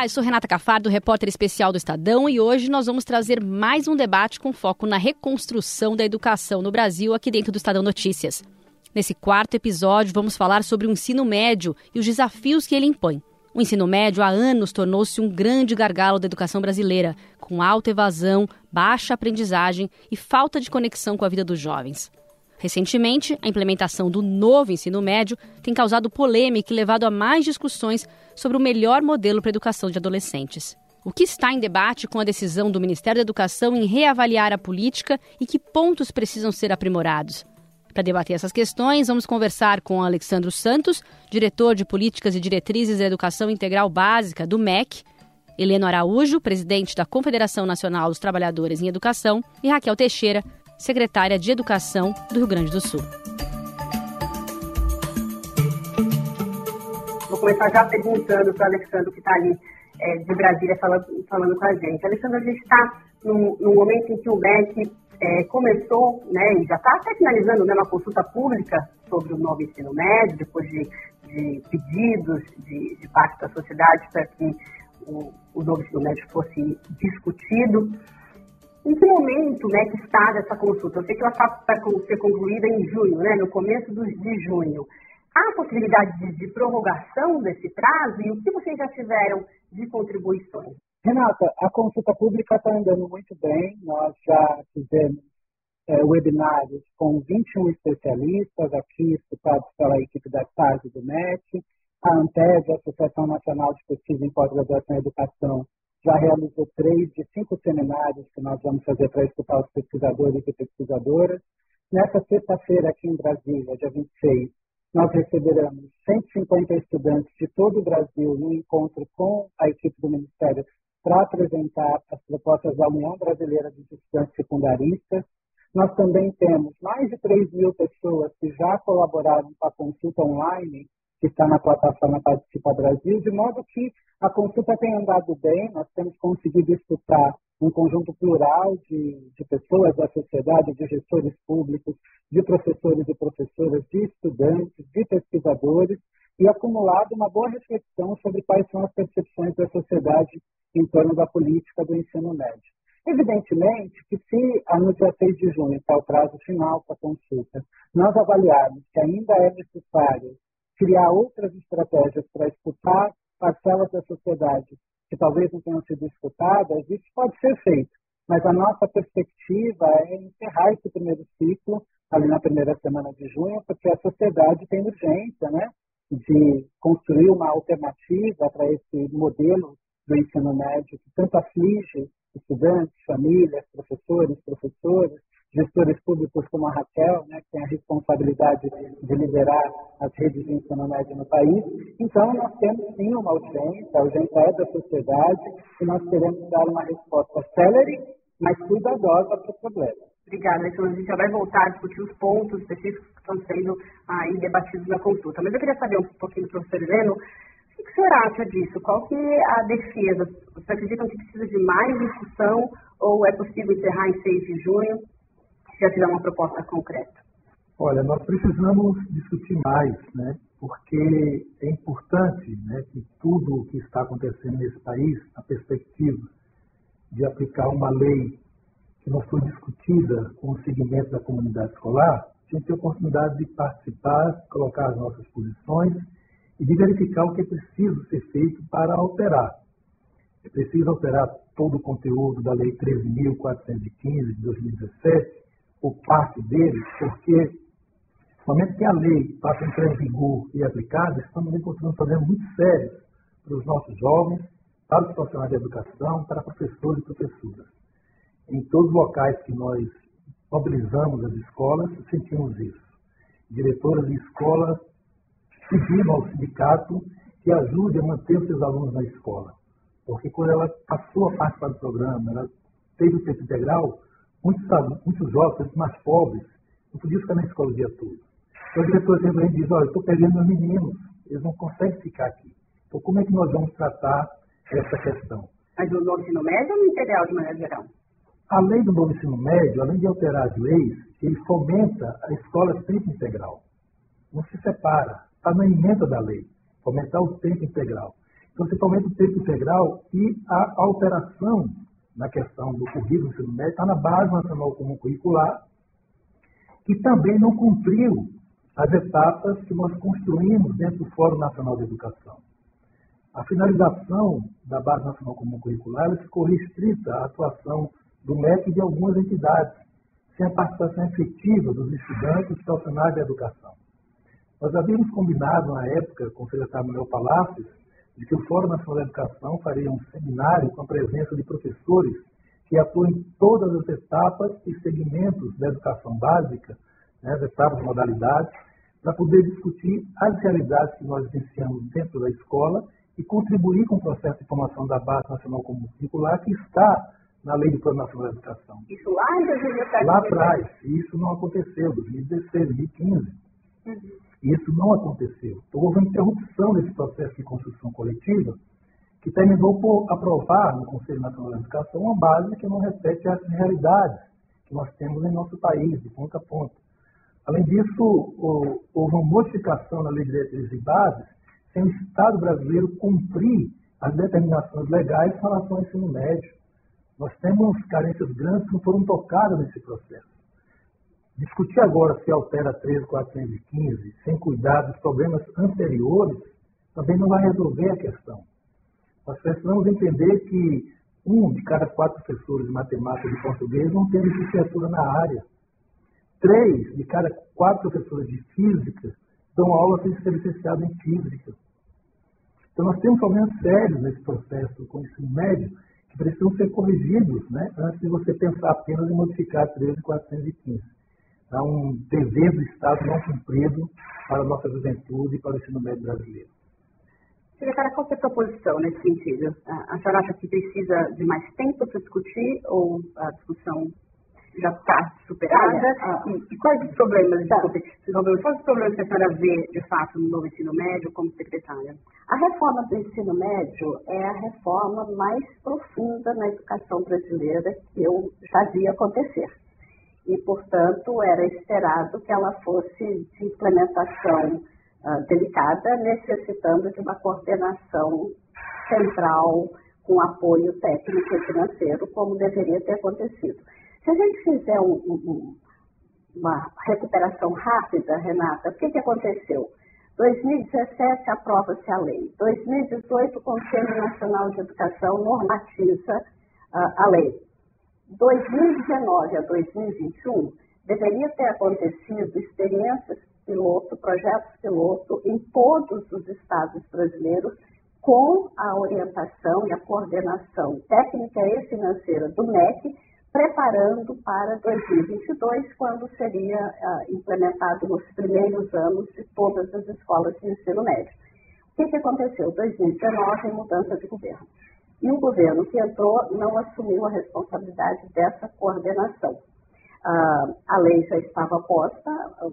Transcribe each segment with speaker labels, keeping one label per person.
Speaker 1: Olá, eu sou Renata Cafardo, repórter especial do Estadão, e hoje nós vamos trazer mais um debate com foco na reconstrução da educação no Brasil aqui dentro do Estadão Notícias. Nesse quarto episódio, vamos falar sobre o ensino médio e os desafios que ele impõe. O ensino médio há anos tornou-se um grande gargalo da educação brasileira, com alta evasão, baixa aprendizagem e falta de conexão com a vida dos jovens. Recentemente, a implementação do novo ensino médio tem causado polêmica e levado a mais discussões sobre o melhor modelo para a educação de adolescentes. O que está em debate com a decisão do Ministério da Educação em reavaliar a política e que pontos precisam ser aprimorados? Para debater essas questões, vamos conversar com Alexandro Santos, diretor de Políticas e Diretrizes da Educação Integral Básica do MEC, Heleno Araújo, presidente da Confederação Nacional dos Trabalhadores em Educação, e Raquel Teixeira, secretária de Educação do Rio Grande do Sul.
Speaker 2: Vou começar já perguntando para o Alexandre, que está ali é, de Brasília, falando, falando com a gente. Alexandre, a gente está num, momento em que o MEC é, começou, né, e já está até finalizando né, uma consulta pública sobre o novo ensino médio, depois de, de pedidos de, de, parte da sociedade para que o, o novo ensino médio fosse discutido. Em que momento né, que está essa consulta? Eu sei que ela está para ser concluída em junho, né, no começo de junho. Há possibilidade de, de prorrogação desse prazo e o que vocês já tiveram de contribuições?
Speaker 3: Renata, a consulta pública está andando muito bem. Nós já fizemos é, webinários com 21 especialistas aqui, escutados pela equipe da TARS do MEC. A ANTED, a Associação Nacional de Pesquisa em Pós-Graduação e Educação, já realizou três de cinco seminários que nós vamos fazer para escutar os pesquisadores e pesquisadoras. Nessa sexta-feira, aqui em Brasília, dia 26, nós receberemos 150 estudantes de todo o Brasil no encontro com a equipe do Ministério para apresentar as propostas da União Brasileira dos Estudantes Secundaristas. Nós também temos mais de 3 mil pessoas que já colaboraram com a consulta online que está na plataforma Participa Brasil, de modo que a consulta tem andado bem, nós temos conseguido escutar um conjunto plural de, de pessoas da sociedade, de gestores públicos, de professores e professoras, de estudantes, de pesquisadores, e acumulado uma boa reflexão sobre quais são as percepções da sociedade em torno da política do ensino médio. Evidentemente que se no dia 6 de junho, que é o prazo final para a consulta, nós avaliarmos que ainda é necessário criar outras estratégias para escutar parcelas da sociedade que talvez não tenham sido escutadas, isso pode ser feito. Mas a nossa perspectiva é encerrar esse primeiro ciclo ali na primeira semana de junho, porque a sociedade tem urgência né, de construir uma alternativa para esse modelo do ensino médio que tanto aflige estudantes, famílias, professores, professoras, gestores públicos como a Raquel, né, que tem a responsabilidade de liderar as redes de ensino médio no país. Então, nós temos sim uma urgência, a urgência é da sociedade e nós queremos dar uma resposta célere, mas cuidadosa para o problema.
Speaker 2: Obrigada, então a gente já vai voltar a discutir os pontos específicos que estão sendo aí debatidos na consulta. Mas eu queria saber um pouquinho do professor Heleno, o que o senhor acha disso? Qual que é a defesa? Vocês acreditam que precisa de mais discussão ou é possível encerrar em 6 de junho? Já tiver uma proposta concreta?
Speaker 4: Olha, nós precisamos discutir mais, né? porque é importante né, que tudo o que está acontecendo nesse país, a perspectiva de aplicar uma lei que não foi discutida com o segmento da comunidade escolar, a gente tem a oportunidade de participar, colocar as nossas posições e de verificar o que é preciso ser feito para alterar. É preciso alterar todo o conteúdo da Lei 13.415 de 2017, por parte deles, porque somente que a lei passa a entrar em vigor e aplicada, estamos encontrando problemas muito sérios para os nossos jovens, para os profissionais de educação, para professores e professoras. Em todos os locais que nós mobilizamos as escolas, sentimos isso. Diretoras de escolas pedindo ao sindicato que ajude a manter os seus alunos na escola. Porque quando ela passou a participar do programa, ela teve o tempo integral, Muitos, muitos jovens mais pobres não podiam ficar na escola o dia todo. Então, o diretor sempre diz, olha, eu estou perdendo meus meninos, eles não conseguem ficar aqui. Então, como é que nós vamos tratar essa questão?
Speaker 2: Mas o novo ensino médio ou no integral, de maneira geral?
Speaker 4: A lei do novo ensino médio, além de alterar as leis, ele fomenta a escola tempo integral. Não se separa, está na emenda da lei, fomentar o tempo integral. principalmente o tempo integral e a alteração na questão do currículo do ensino médio está na Base Nacional Comum Curricular, que também não cumpriu as etapas que nós construímos dentro do Fórum Nacional de Educação. A finalização da Base Nacional Comum Curricular ficou restrita à atuação do MEC de algumas entidades, sem a participação efetiva dos estudantes e profissionais da educação. Nós havíamos combinado, na época, com o secretário Manuel Palácios, de que o Fórum Nacional da Educação faria um seminário com a presença de professores que atuam em todas as etapas e segmentos da educação básica, né, as etapas modalidades, para poder discutir as realidades que nós vivenciamos dentro da escola e contribuir com o processo de formação da Base Nacional Comum Curricular que está na Lei de Plano Nacional da Educação.
Speaker 2: Isso lá em 2017?
Speaker 4: Lá atrás. E isso não aconteceu, 2016, 2015. Uhum. Isso não aconteceu. Houve uma interrupção nesse processo de construção coletiva que terminou por aprovar no Conselho Nacional da Educação uma base que não reflete as realidades que nós temos em nosso país, de ponta a ponta. Além disso, houve uma modificação na Lei de Diretrizes e Bases sem o Estado brasileiro cumprir as determinações legais em relação ao ensino médio. Nós temos carências grandes que não foram tocadas nesse processo. Discutir agora se altera 13.415 sem cuidar dos problemas anteriores também não vai resolver a questão. Nós precisamos entender que um de cada quatro professores de matemática de português não tem licenciatura na área. Três de cada quatro professores de física dão aula sem ser licenciado em física. Então nós temos problemas sérios nesse processo com o ensino médio que precisam ser corrigidos né, antes de você pensar apenas em modificar 13.415. É um dever do Estado não cumprido para a nossa juventude e para o ensino médio brasileiro.
Speaker 2: Secretária, qual é a proposição nesse sentido? A senhora acha que precisa de mais tempo para discutir ou a discussão já está superada? Ah, e, e, quais os problemas, tá. desculpe, quais os problemas que a senhora vê, de fato, no novo ensino médio como secretária?
Speaker 5: A reforma do ensino médio é a reforma mais profunda na educação brasileira que eu já vi acontecer. E, portanto, era esperado que ela fosse de implementação uh, delicada, necessitando de uma coordenação central com apoio técnico e financeiro, como deveria ter acontecido. Se a gente fizer um, um, uma recuperação rápida, Renata, o que, que aconteceu? 2017 aprova-se a lei. 2018 o Conselho Nacional de Educação normatiza uh, a lei. 2019 a 2021 deveria ter acontecido experiências piloto, projetos piloto em todos os estados brasileiros com a orientação e a coordenação técnica e financeira do MEC preparando para 2022, quando seria uh, implementado nos primeiros anos de todas as escolas de ensino médio. O que, que aconteceu? 2019, mudança de governo. E o governo que entrou não assumiu a responsabilidade dessa coordenação. Uh, a lei já estava posta,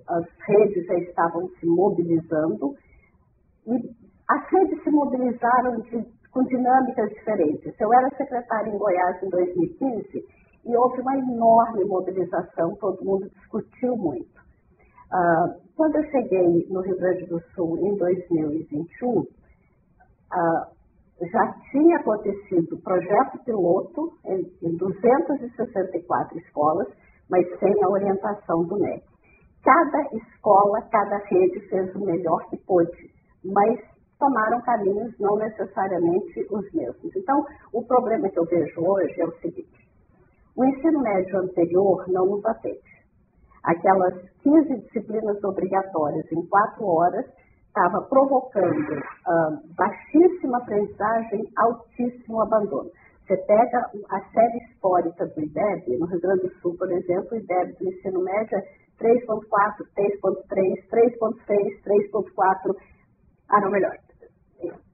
Speaker 5: as redes já estavam se mobilizando, e as redes se mobilizaram de, com dinâmicas diferentes. Eu era secretária em Goiás em 2015 e houve uma enorme mobilização, todo mundo discutiu muito. Ah, quando eu cheguei no Rio Grande do Sul em 2021, ah, já tinha acontecido projeto piloto em, em 264 escolas, mas sem a orientação do MEC. Cada escola, cada rede fez o melhor que pôde, mas tomaram caminhos não necessariamente os mesmos. Então, o problema que eu vejo hoje é o seguinte: o ensino médio anterior não nos atende. Aquelas 15 disciplinas obrigatórias em quatro horas estava provocando uh, baixíssima aprendizagem, altíssimo abandono. Você pega a série histórica do IDEB, no Rio Grande do Sul, por exemplo, o IDEB do ensino médio é 3.4, 3.3, 3.6, 3.4, ah, não, melhor,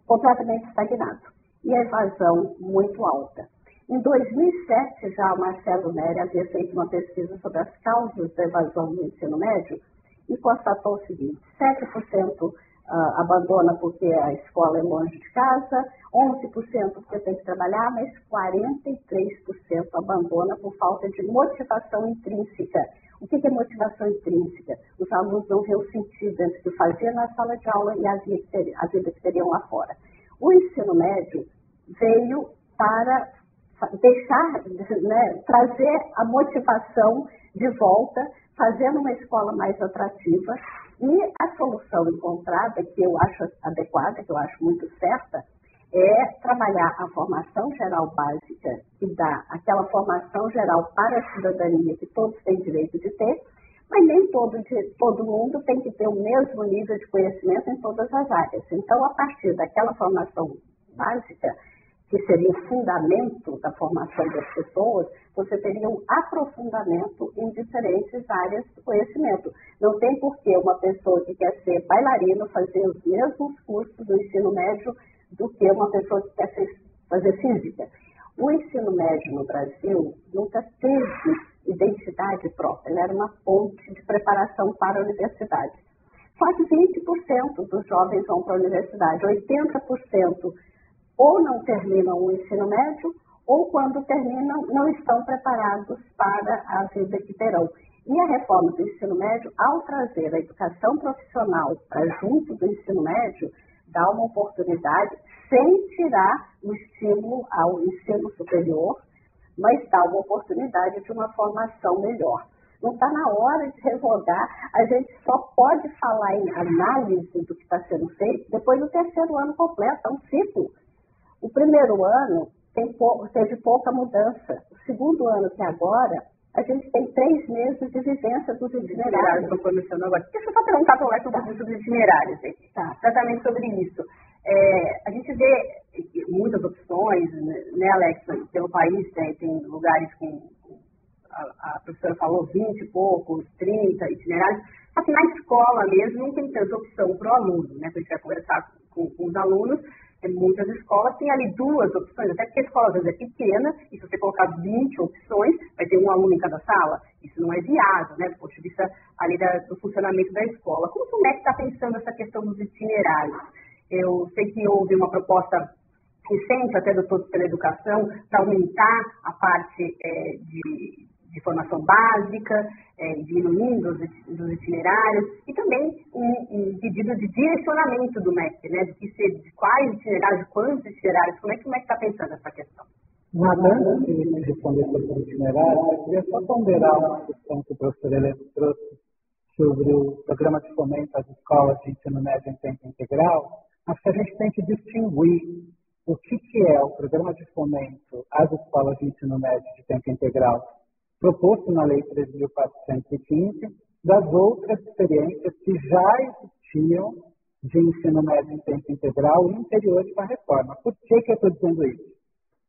Speaker 5: completamente estagnado. E a evasão muito alta. Em 2007, já o Marcelo Neri havia feito uma pesquisa sobre as causas da evasão do ensino médio e constatou o seguinte: 7% ah, abandona porque a escola é longe de casa, 11% porque tem que trabalhar, mas 43% abandona por falta de motivação intrínseca. O que é motivação intrínseca? Os alunos não vêem o sentido entre o que fazia na sala de aula e a vida que teriam lá fora. O ensino médio veio para deixar, né, trazer a motivação de volta, fazendo uma escola mais atrativa. E a solução encontrada, que eu acho adequada, que eu acho muito certa, é trabalhar a formação geral básica, que dá aquela formação geral para a cidadania que todos têm direito de ter, mas nem todo, todo mundo tem que ter o mesmo nível de conhecimento em todas as áreas. Então, a partir daquela formação básica, que seria o fundamento da formação das pessoas, você teria um aprofundamento em diferentes áreas do conhecimento. Não tem por que uma pessoa que quer ser bailarino fazer os mesmos cursos do ensino médio do que uma pessoa que quer ser, fazer física. O ensino médio no Brasil nunca teve identidade própria, ele era uma ponte de preparação para a universidade. Só que 20% dos jovens vão para a universidade, 80% ou não terminam o ensino médio, ou quando terminam, não estão preparados para a vida que terão. E a reforma do ensino médio, ao trazer a educação profissional para junto do ensino médio, dá uma oportunidade sem tirar o estímulo ao ensino superior, mas dá uma oportunidade de uma formação melhor. Não está na hora de revogar, a gente só pode falar em análise do que está sendo feito depois do terceiro ano completo, é um ciclo. O primeiro ano tem teve pouca mudança. O segundo ano, que é agora, a gente tem três meses de vivência dos itinerários.
Speaker 2: Estou começando agora. Deixa eu só perguntar para o um pouquinho sobre os itinerários. Tá. Exatamente sobre isso. É, a gente vê muitas opções, né, Alex, pelo país, tem, tem lugares com, a, a, professora falou, 20 e poucos, 30 itinerários, que na escola mesmo não tem tanta opção para o aluno, né? A gente vai conversar com, com os alunos, muitas escolas têm ali duas opções, até porque a escola às vezes é pequena, e se você colocar 20 opções, vai ter um aluno em cada sala. Isso não é viável, né, do ponto de vista ali da, do funcionamento da escola. Como o MEC está pensando essa questão dos itinerários? Eu sei que houve uma proposta recente até do Todos pela Educação para aumentar a parte é, de, de formação básica, é, diminuindo os, os, itinerários, e também um, um, pedido de direcionamento do MEC, né, de, que de quais itinerários, quantos itinerários, como é que o MEC está pensando essa questão?
Speaker 3: Nada de responder sobre o itinerário, eu queria só ponderar uma questão que o professor Helena trouxe sobre o programa de fomento às escolas de ensino médio em tempo integral. Acho que a gente tem que distinguir o que, que é o programa de fomento às escolas de ensino médio de tempo integral proposto na Lei 3.415, das outras experiências que já existiam de ensino médio em tempo integral interiores à reforma. Por que, que eu estou dizendo isso?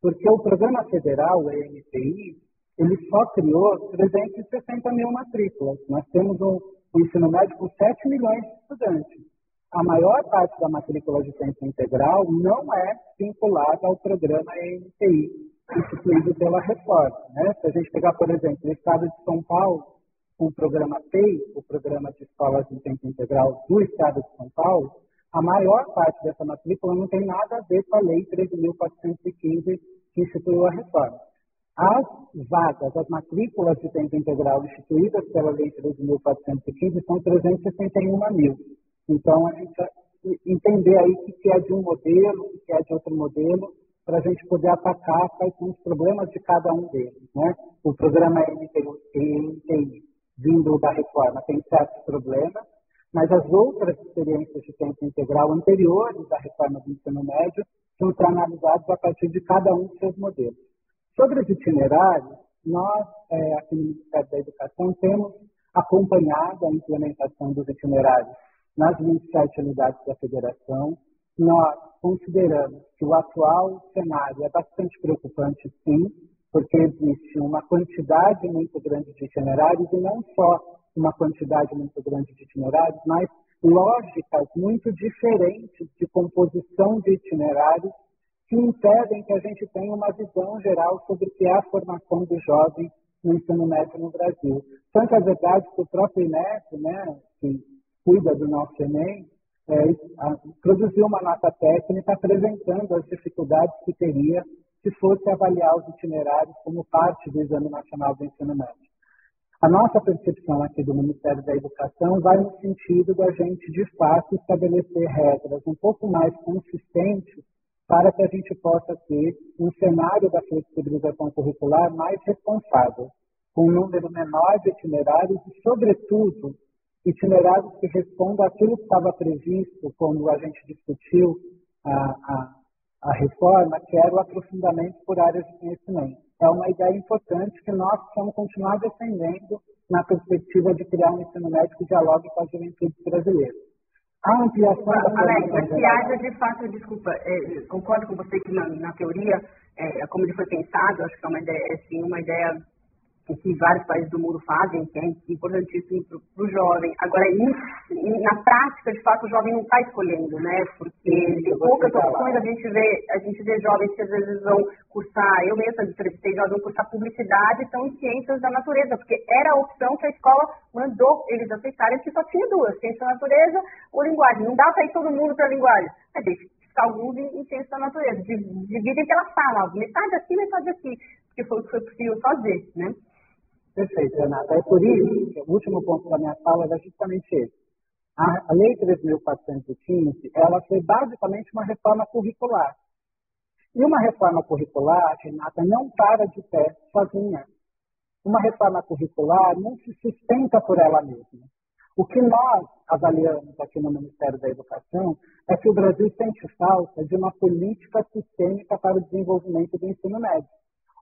Speaker 3: Porque o programa federal, o EMTI, ele só criou 360 mil matrículas. Nós temos um, um ensino médio com 7 milhões de estudantes. A maior parte da matrícula de tempo integral não é vinculada ao programa EMTI instituído pela reforma. Né? Se a gente pegar, por exemplo, o estado de São Paulo, com o programa PEI, o Programa de Escolas de Tempo Integral do estado de São Paulo, a maior parte dessa matrícula não tem nada a ver com a Lei 13.415 que instituiu a reforma. As vagas, as matrículas de tempo integral instituídas pela Lei 13.415 são 361 mil. Então, a gente entender aí o que é de um modelo, o que é de outro modelo, para a gente poder atacar quais são os problemas de cada um deles. Né? O programa NTI, vindo da reforma, tem certos problemas, mas as outras experiências de tempo integral anteriores à reforma do ensino médio são analisadas a partir de cada um dos seus modelos. Sobre os itinerários, nós, é, aqui no Ministério da Educação, temos acompanhado a implementação dos itinerários nas 27 unidades da federação. Nós consideramos que o atual cenário é bastante preocupante, sim, porque existe uma quantidade muito grande de itinerários e não só uma quantidade muito grande de itinerários, mas lógicas muito diferentes de composição de itinerários que impedem que a gente tenha uma visão geral sobre o que é a formação do jovem no ensino médio no Brasil. Tanto é verdade que o próprio INEP, né, que cuida do nosso Enem, é, produziu uma nota técnica apresentando as dificuldades que teria se fosse avaliar os itinerários como parte do Exame Nacional do Ensino Médio. A nossa percepção aqui do Ministério da Educação vai no sentido da gente, de fato, estabelecer regras um pouco mais consistentes para que a gente possa ter um cenário da flexibilização curricular mais responsável, com um número menor de itinerários e, sobretudo, itinerários que respondam àquilo que estava previsto quando a gente discutiu a, a, a reforma, que era o aprofundamento por áreas de conhecimento. É uma ideia importante que nós precisamos continuar defendendo na perspectiva de criar um ensino médio que dialogue com a juventude brasileira.
Speaker 2: A ampliação da Alex, se haja de fato, desculpa, é, concordo com você que na, na teoria, é, como ele foi pensado, acho que é uma ideia, assim, uma ideia o que vários países do mundo fazem, que é importantíssimo para o jovem. Agora, na prática, de fato, o jovem não está escolhendo, né? Porque tem poucas opções, a gente, vê, a gente vê jovens que às vezes vão cursar, eu mesma entrevistei jovens vão cursar publicidade estão em ciências da natureza, porque era a opção que a escola mandou eles aceitarem, que só tinha duas, ciência da natureza ou linguagem. Não dá para ir todo mundo para a linguagem. É, deixa alguns em, em ciência da natureza. Dividem pela sala, metade aqui, metade aqui, porque foi o que foi possível fazer, né?
Speaker 3: Perfeito, Renata. É por isso que o último ponto da minha fala era justamente esse. A, Lei 3.415, ela foi basicamente uma reforma curricular. E uma reforma curricular, Renata, não para de pé sozinha. Uma reforma curricular não se sustenta por ela mesma. O que nós avaliamos aqui no Ministério da Educação é que o Brasil sente falta de uma política sistêmica para o desenvolvimento do ensino médio.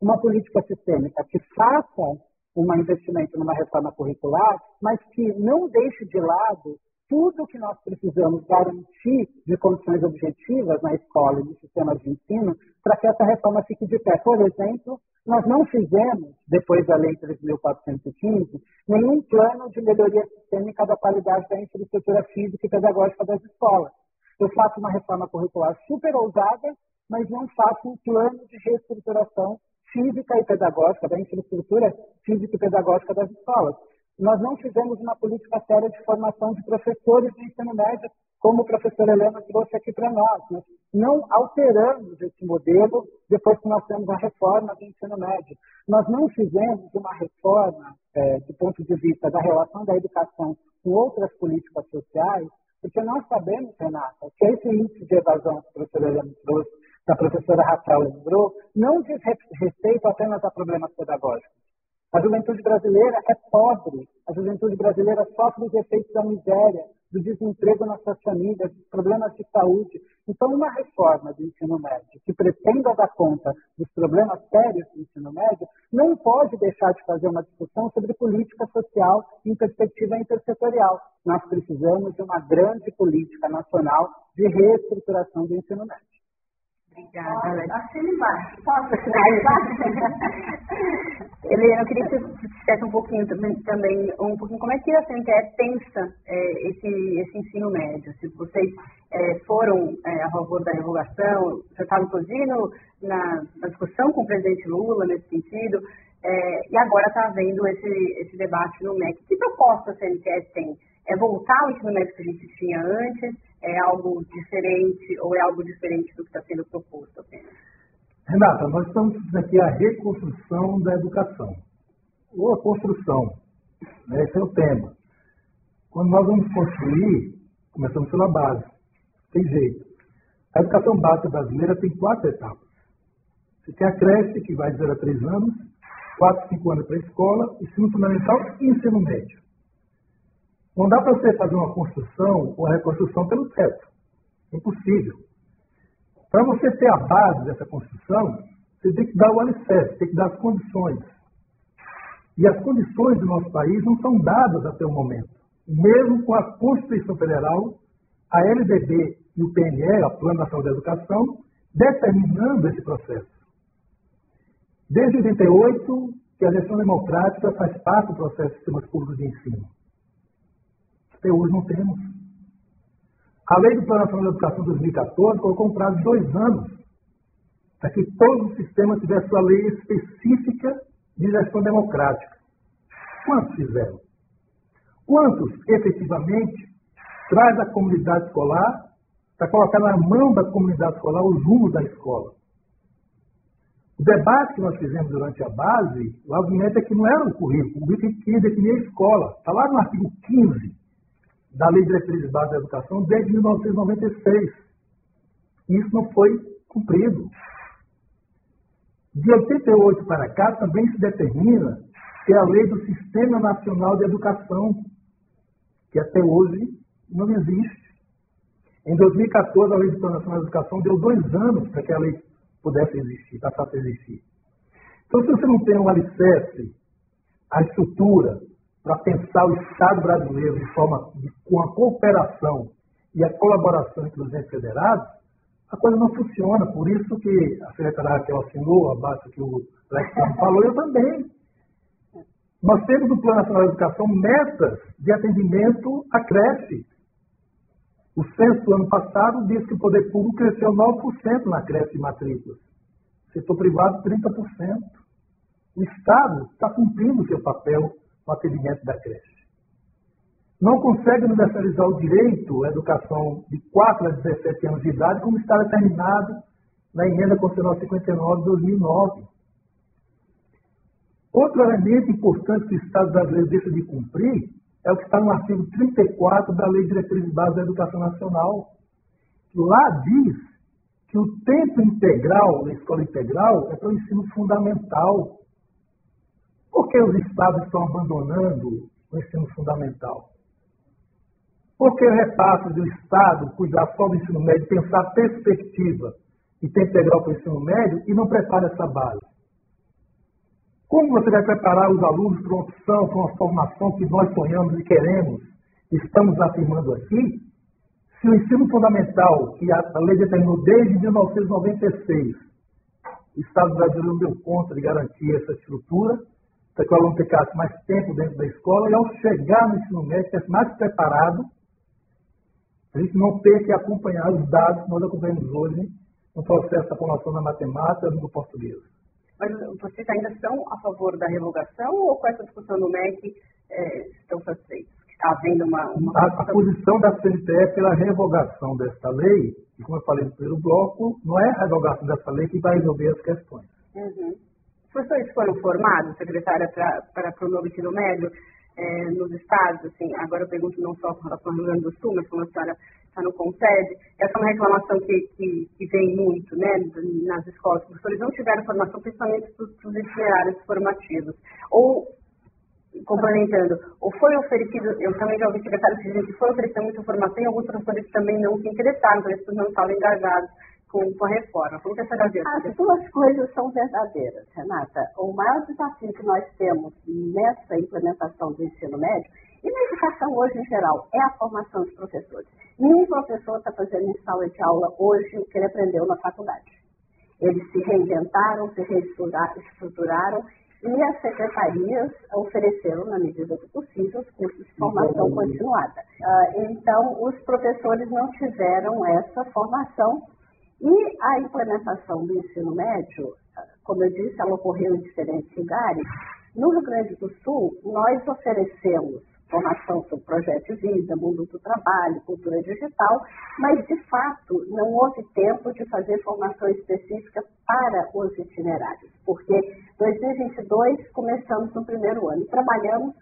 Speaker 3: Uma política sistêmica que faça um investimento numa reforma curricular, mas que não deixe de lado tudo o que nós precisamos garantir de condições objetivas na escola e no sistema de ensino para que essa reforma fique de pé. Por exemplo, nós não fizemos, depois da Lei 3.415, nenhum plano de melhoria sistêmica da qualidade da infraestrutura física e pedagógica das escolas. Eu faço uma reforma curricular super ousada, mas não faço um plano de reestruturação física e pedagógica, da infraestrutura física e pedagógica das escolas. Nós não fizemos uma política séria de formação de professores de ensino médio, como o professor Helena trouxe aqui para nós. Nós não alteramos esse modelo depois que nós temos a reforma do ensino médio. Nós não fizemos uma reforma, é, do ponto de vista da relação da educação com outras políticas sociais, porque nós sabemos, Renata, que esse índice de evasão que o professor Helena trouxe que a professora Raquel lembrou, não diz respeito apenas a problemas pedagógicos. A juventude brasileira é pobre, a juventude brasileira sofre os efeitos da miséria, do desemprego nas suas famílias, dos problemas de saúde. Então, uma reforma do ensino médio que pretenda dar conta dos problemas sérios do ensino médio não pode deixar de fazer uma discussão sobre política social em perspectiva intersetorial. Nós precisamos de uma grande política nacional de reestruturação do ensino médio.
Speaker 2: Obrigada, Assina embaixo. Posso assinar embaixo? Helena, eu queria que você dissesse um pouquinho também, um pouquinho como é que a CNTE pensa é, esse, esse ensino médio. Se vocês é, foram é, a favor da revogação, você estava inclusive na, na, discussão com o presidente Lula nesse sentido, é, e agora está havendo esse, esse debate no MEC. Que proposta a CNTE tem? É voltar ao ensino médio que a gente tinha antes? é algo diferente ou é algo diferente do que está sendo proposto?
Speaker 4: Renata, nós estamos aqui a reconstrução da educação, ou a construção, né? esse é o tema. Quando nós vamos construir, começamos pela base, tem jeito. A educação básica brasileira tem quatro etapas. Você tem a creche, que vai de 0 a 3 anos, 4, 5 anos para a escola, ensino fundamental e ensino médio. Não dá para você fazer uma construção ou reconstrução pelo teto. Impossível. Para você ter a base dessa construção, você tem que dar o alicerce, tem que dar as condições. E as condições do nosso país não são dadas até o momento. Mesmo com a Constituição Federal, a LDB e o PNE, a Plano Nacional da Educação, determinando esse processo. Desde 88, que a eleição democrática faz parte do processo de sistemas públicos de ensino. Até hoje não temos. A lei do Plano Nacional de Educação de 2014 colocou um prazo de dois anos para que todo o sistema tivesse sua lei específica de gestão democrática. Quantos fizeram? Quantos, efetivamente, traz a comunidade escolar para colocar na mão da comunidade escolar os rumos da escola? O debate que nós fizemos durante a base, o argumento é que não era o currículo, o currículo que definir a escola. Está lá no artigo 15 da Lei de Diretrizes Básicas da Educação desde 1996. Isso não foi cumprido. De 88 para cá também se determina que é a lei do Sistema Nacional de Educação, que até hoje não existe. Em 2014, a Lei do Plano Nacional de Educação deu dois anos para que a lei pudesse existir, passasse a existir. Então, se você não tem um alicerce, a estrutura para pensar o Estado brasileiro de forma de, com a cooperação e a colaboração entre os entes federados, a coisa não funciona. Por isso que a secretária que assinou, abaixo que o Lex falou, eu também. Nós temos no Plano Nacional de Educação metas de atendimento à creche. O censo do ano passado diz que o poder público cresceu 9% na creche de matrículas. Setor privado, 30%. O Estado está cumprindo o seu papel no atendimento da creche. Não consegue universalizar o direito à educação de 4 a 17 anos de idade, como está determinado na emenda constitucional 59 de 2009. Outro elemento importante que o Estado brasileiro deixa de cumprir é o que está no artigo 34 da Lei de Diretrizes Básicas da Educação Nacional. Lá diz que o tempo integral na escola integral é para o ensino fundamental. Por que os estados estão abandonando o ensino fundamental? Porque o repasse do Estado cuidar só do ensino médio, pensar perspectiva e tempo integral para o ensino médio e não prepara essa base. Como você vai preparar os alunos para uma opção, para uma formação que nós sonhamos e queremos, estamos afirmando aqui, se o ensino fundamental, que a lei determinou desde 1996, o Estado brasileiro deu conta de garantir essa estrutura, para que o aluno ficasse mais tempo dentro da escola e, ao chegar no ensino médio, estivesse mais preparado, a gente não ter que acompanhar os dados que nós acompanhamos hoje no processo da formação da matemática e do português.
Speaker 2: Mas vocês ainda estão a favor da revogação ou com essa discussão no MEC é, estão satisfeitos? Está havendo uma. uma...
Speaker 4: A, a, posição da CNTE é pela revogação desta lei, e como eu falei no primeiro bloco, não é a revogação dessa lei que vai resolver as questões.
Speaker 2: Uhum. Os professores foram formados, secretária, para o novo ensino médio é, nos estados, assim, agora eu pergunto não só com relação ao Rio Grande do Sul, mas como a senhora está no concede, essa é uma reclamação que, que, que vem muito né, nas escolas. Os professores não tiveram formação, principalmente para os itinerários formativos. Ou, complementando, ou foi oferecido, eu também já ouvi secretários dizendo que foi oferecida muita formação e alguns professores também não se interessaram, por isso não estavam engajados com, com a reforma. Como que a senhora vê?
Speaker 5: As duas coisas são verdadeiras, Renata. O maior desafio que nós temos nessa implementação do ensino médio e na educação hoje em geral é a formação dos professores. Nenhum professor está fazendo em sala de aula hoje o que ele aprendeu na faculdade. Eles se reinventaram, se reestruturaram e as secretarias ofereceram, na medida do possível, os cursos de formação continuada. Ah, então, os professores não tiveram essa formação e a implementação do ensino médio, como eu disse, ela ocorreu em diferentes lugares. No Rio Grande do Sul, nós oferecemos formação sobre projeto de vida, mundo do trabalho, cultura digital, mas de fato não houve tempo de fazer formação específica para os itinerários, porque 2022 começamos no primeiro ano e trabalhamos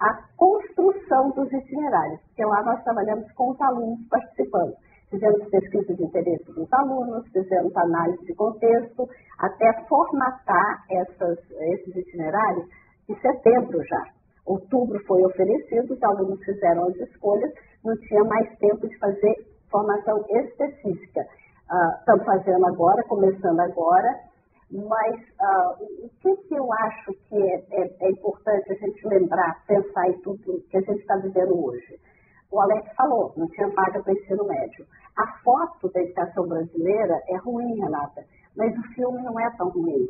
Speaker 5: a construção dos itinerários, porque lá nós trabalhamos com os alunos participando. Fizemos pesquisa de interesse dos alunos, fizemos análise de contexto, até formatar essas, esses itinerários em setembro já. Outubro foi oferecido, os alunos fizeram as escolhas, não tinha mais tempo de fazer formação específica. Uh, estamos fazendo agora, começando agora, mas uh, o que, que, eu acho que é, é, é, importante a gente lembrar, pensar em tudo que a gente está vivendo hoje? O Alex falou, não tinha vaga para ensino médio. A foto da educação brasileira é ruim, Renata, mas o filme não é tão ruim,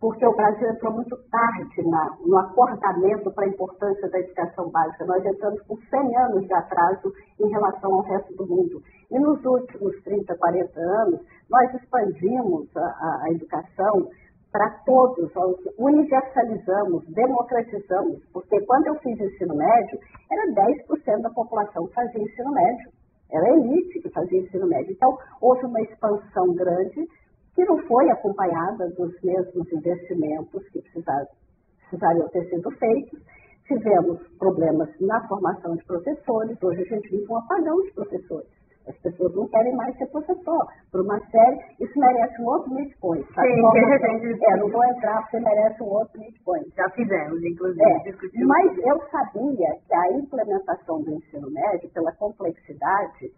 Speaker 5: porque o Brasil entrou muito tarde na, no acordamento para a importância da educação básica. Nós entramos com 100 anos de atraso em relação ao resto do mundo. E nos últimos 30, 40 anos, nós expandimos a, a, a educação para todos, universalizamos, democratizamos, porque quando eu fiz ensino médio, era 10% da população que fazia ensino médio. Era a elite que fazia ensino médio. Então, houve uma expansão grande que não foi acompanhada dos mesmos investimentos que precisariam ter sido feitos. Tivemos problemas na formação de professores. Hoje a gente vive um apagão de professores. As pessoas não querem mais ser professor. Por uma série, isso merece um outro midpoint.
Speaker 2: Sim, Sim
Speaker 5: é, não vou entrar porque merece um outro midpoint.
Speaker 2: Já fizemos, inclusive.
Speaker 5: É, mas eu sabia que a implementação do ensino médio, pela complexidade,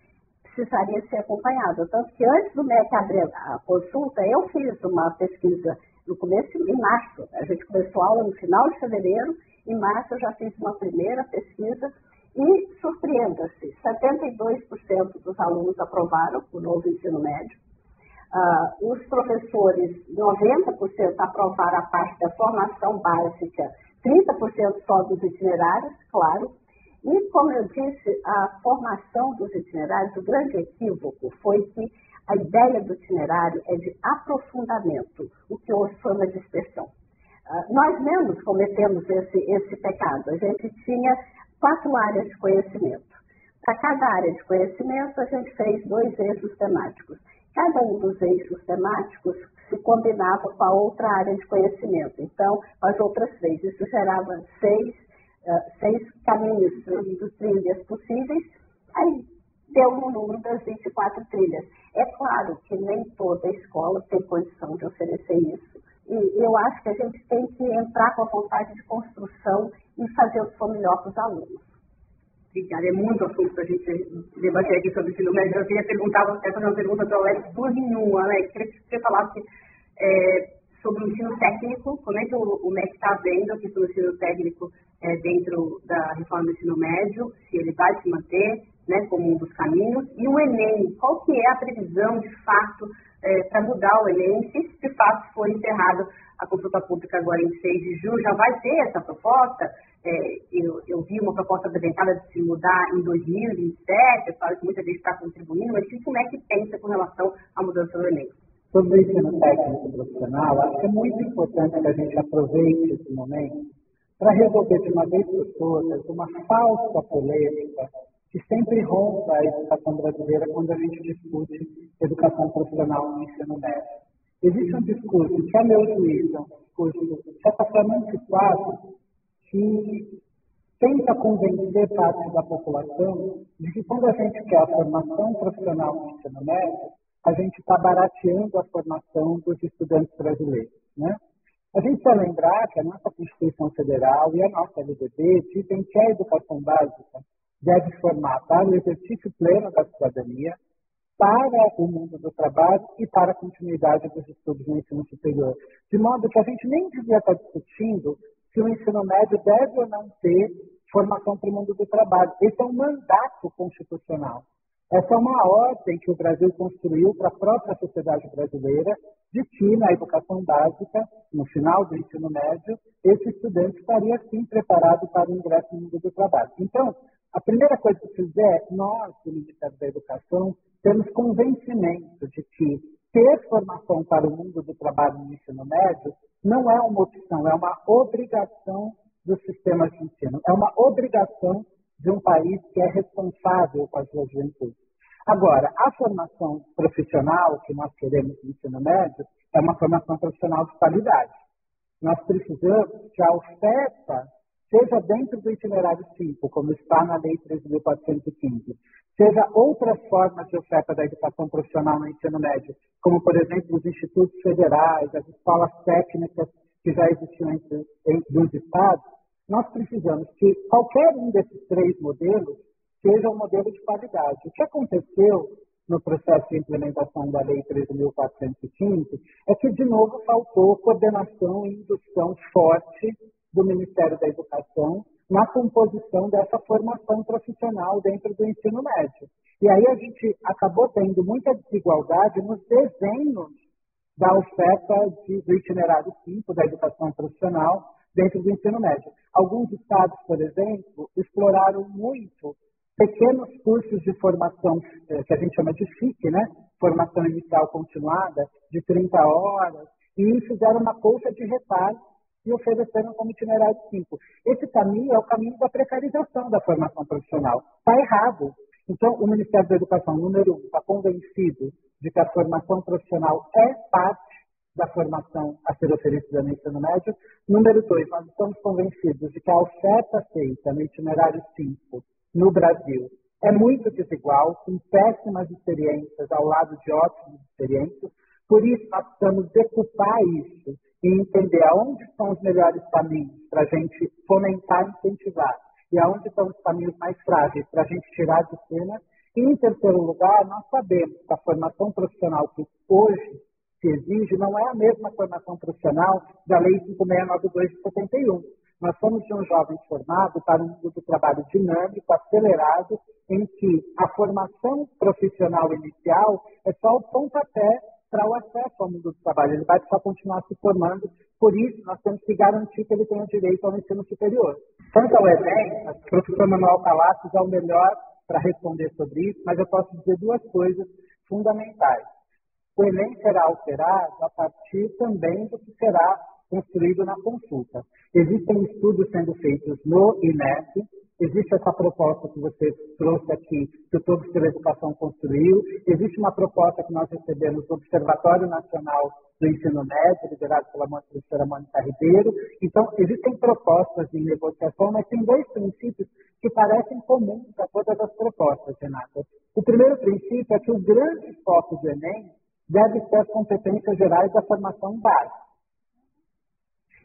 Speaker 5: precisaria ser acompanhada. Tanto que antes do MEC abrir a consulta, eu fiz uma pesquisa no começo, em março. A gente começou a aula no final de fevereiro, em março eu já fiz uma primeira pesquisa e surpreenda-se, 72% dos alunos aprovaram o novo ensino médio. Uh, os professores, 90% aprovaram a parte da formação básica, 30% só dos itinerários, claro. E, como eu disse, a formação dos itinerários, o grande equívoco foi que a ideia do itinerário é de aprofundamento, o que hoje foi uma dispersão. Uh, nós mesmos cometemos esse, esse pecado. A gente tinha quatro áreas de conhecimento. Para cada área de conhecimento, a gente fez dois eixos temáticos. Cada um dos eixos temáticos se combinava com a outra área de conhecimento. Então, as outras três. Isso gerava seis, uh, seis caminhos de trilhas possíveis. Aí deu um número das 24 trilhas. É claro que nem toda escola tem condição de oferecer isso. E eu acho que a gente tem que entrar com a vontade de construção e fazer o que for melhor para os alunos.
Speaker 2: Obrigada. É muito assunto para a gente debater aqui sobre o ensino médio. Eu queria perguntar, quero fazer uma pergunta para o Alex, duas em uma, né? Eu queria que você falasse é, sobre o ensino técnico, como é que o, o MEC está vendo a questão do ensino técnico é, dentro da reforma do ensino médio, se ele vai se manter né, como um dos caminhos, e o Enem, qual que é a previsão de fato é, para mudar o Enem, se de fato for encerrado a consulta pública agora em 6 de julho, já vai ter essa proposta? É, eu, eu, vi uma proposta apresentada de se mudar em 2027, eu falo que muita gente está contribuindo, mas como é que pensa com relação à mudança do Enem?
Speaker 3: Sobre o ensino técnico profissional, acho que é muito importante que a gente aproveite esse momento para resolver de uma vez por todas uma falsa polêmica que sempre rompa a educação brasileira quando a gente discute educação profissional no ensino médio. Existe um discurso que, é um discurso antiquado, que tenta convencer parte da população de que quando a gente quer a formação profissional no ensino médio, a gente está barateando a formação dos estudantes brasileiros. Né? A gente precisa lembrar que a nossa Constituição Federal e a nossa LDB dizem que a educação básica deve formar para o exercício pleno da cidadania, para o mundo do trabalho e para a continuidade dos estudos no ensino superior. De modo que a gente nem devia estar discutindo se o ensino médio deve ou não ter formação para o mundo do trabalho. Esse é um mandato constitucional. Essa é uma ordem que o Brasil construiu para a própria sociedade brasileira, de que na educação básica, no final do ensino médio, esse estudante estaria sim preparado para o ingresso no mundo do trabalho. Então, a primeira coisa que fizer, nós, do Ministério da Educação, temos convencimento de que ter formação para o mundo do trabalho no ensino médio não é uma opção, é uma obrigação do sistema de ensino. É uma obrigação de um país que é responsável com a sua juventude. Agora, a formação profissional que nós queremos no ensino médio é uma formação profissional de qualidade. Nós precisamos que a oferta seja dentro do itinerário 5, como está na Lei 13.415, seja outras formas de oferta da educação profissional no ensino médio, como, por exemplo, os institutos federais, as escolas técnicas que já existiam entre, entre os estados, nós precisamos que qualquer um desses três modelos seja um modelo de qualidade. O que aconteceu no processo de implementação da Lei 13.415 é que, de novo, faltou coordenação e indução forte do Ministério da Educação na composição dessa formação profissional dentro do ensino médio. E aí a gente acabou tendo muita desigualdade nos desenhos da oferta de, do itinerário 5 da educação profissional dentro do ensino médio. Alguns estados, por exemplo, exploraram muito pequenos cursos de formação, eh, que a gente chama de FIC, né? Formação Inicial Continuada, de 30 horas, e fizeram uma colcha de retalho e ofereceram como itinerário 5. Esse caminho é o caminho da precarização da formação profissional. Está errado. Então, o Ministério da Educação, número um, está convencido de que a formação profissional é parte da formação a ser oferecida no ensino médio. Número dois, nós estamos convencidos de que a oferta feita no itinerário 5 no Brasil é muito desigual, com péssimas experiências ao lado de ótimas experiências. Por isso, nós precisamos decupar isso e entender aonde estão os melhores caminhos para a gente fomentar e incentivar, e aonde estão os caminhos mais frágeis para a gente tirar de cena. E, em terceiro lugar, nós sabemos que a formação profissional que hoje se exige não é a mesma formação profissional da Lei 5692 de 71. Nós somos de um jovem formado para um mundo do trabalho dinâmico, acelerado, em que a formação profissional inicial é só o pontapé para o acesso ao mundo do trabalho. Ele vai precisar continuar se formando, por isso nós temos que garantir que ele tenha direito ao ensino superior. Quanto ao Enem, o professor Manuel Palacios é o melhor para responder sobre isso, mas eu posso dizer duas coisas fundamentais. O Enem será alterado a partir também do que será construído na consulta. Existem estudos sendo feitos no INEP, existe essa proposta que você trouxe aqui, que o Todos pela Educação construiu, existe uma proposta que nós recebemos do Observatório Nacional do Ensino Médio, liderado pela professora Mônica Ribeiro. Então, existem propostas de negociação, mas tem dois princípios que parecem comuns a todas as propostas, Renata. O primeiro princípio é que o grande foco do Enem deve ser as competências gerais da formação básica.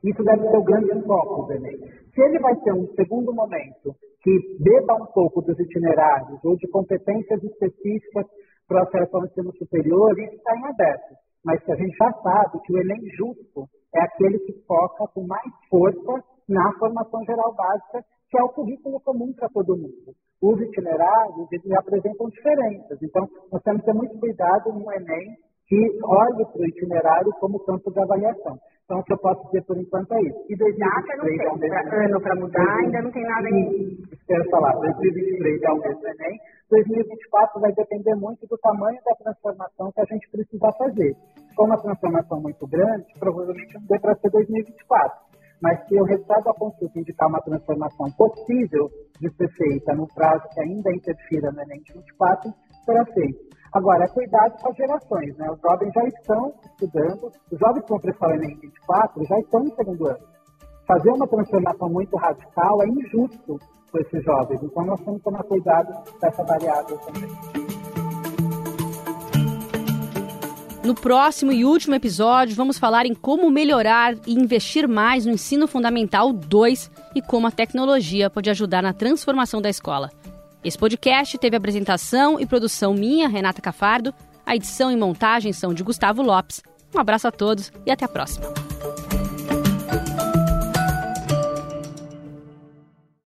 Speaker 3: Isso deve ser o grande foco do Enem. Se ele vai ter um segundo momento que beba um pouco dos itinerários ou de competências específicas para o acesso ao ensino superior, isso está em aberto. Mas a gente já sabe que o Enem justo é aquele que foca com mais força na formação geral básica, que é o currículo comum para todo mundo. Os itinerários, eles apresentam diferenças. Então, nós temos que ter muito cuidado no Enem que olhe para o itinerário como campo de avaliação. Então, o que eu posso dizer por enquanto é isso.
Speaker 2: E 2023 é mesmo ano para mudar, ainda não tem nada aqui.
Speaker 3: Espero falar, 2023 é o mesmo Enem. 2024 vai depender muito do tamanho da transformação que a gente precisa fazer. Se for uma transformação muito grande, provavelmente não dê para ser 2024. Mas se o resultado da consulta indicar uma transformação possível de ser feita no prazo que ainda interfira no Enem 2024, será feito. Agora, é cuidado com as gerações, né? Os jovens já estão estudando, os jovens que vão prestar o Enem 24 já estão no segundo ano. Fazer uma transformação muito radical é injusto com esses jovens, então nós temos que tomar cuidado dessa variável também.
Speaker 1: No próximo e último episódio, vamos falar em como melhorar e investir mais no ensino fundamental 2 e como a tecnologia pode ajudar na transformação da escola. Esse podcast teve apresentação e produção minha, Renata Cafardo. A edição e montagem são de Gustavo Lopes. Um abraço a todos e até a próxima.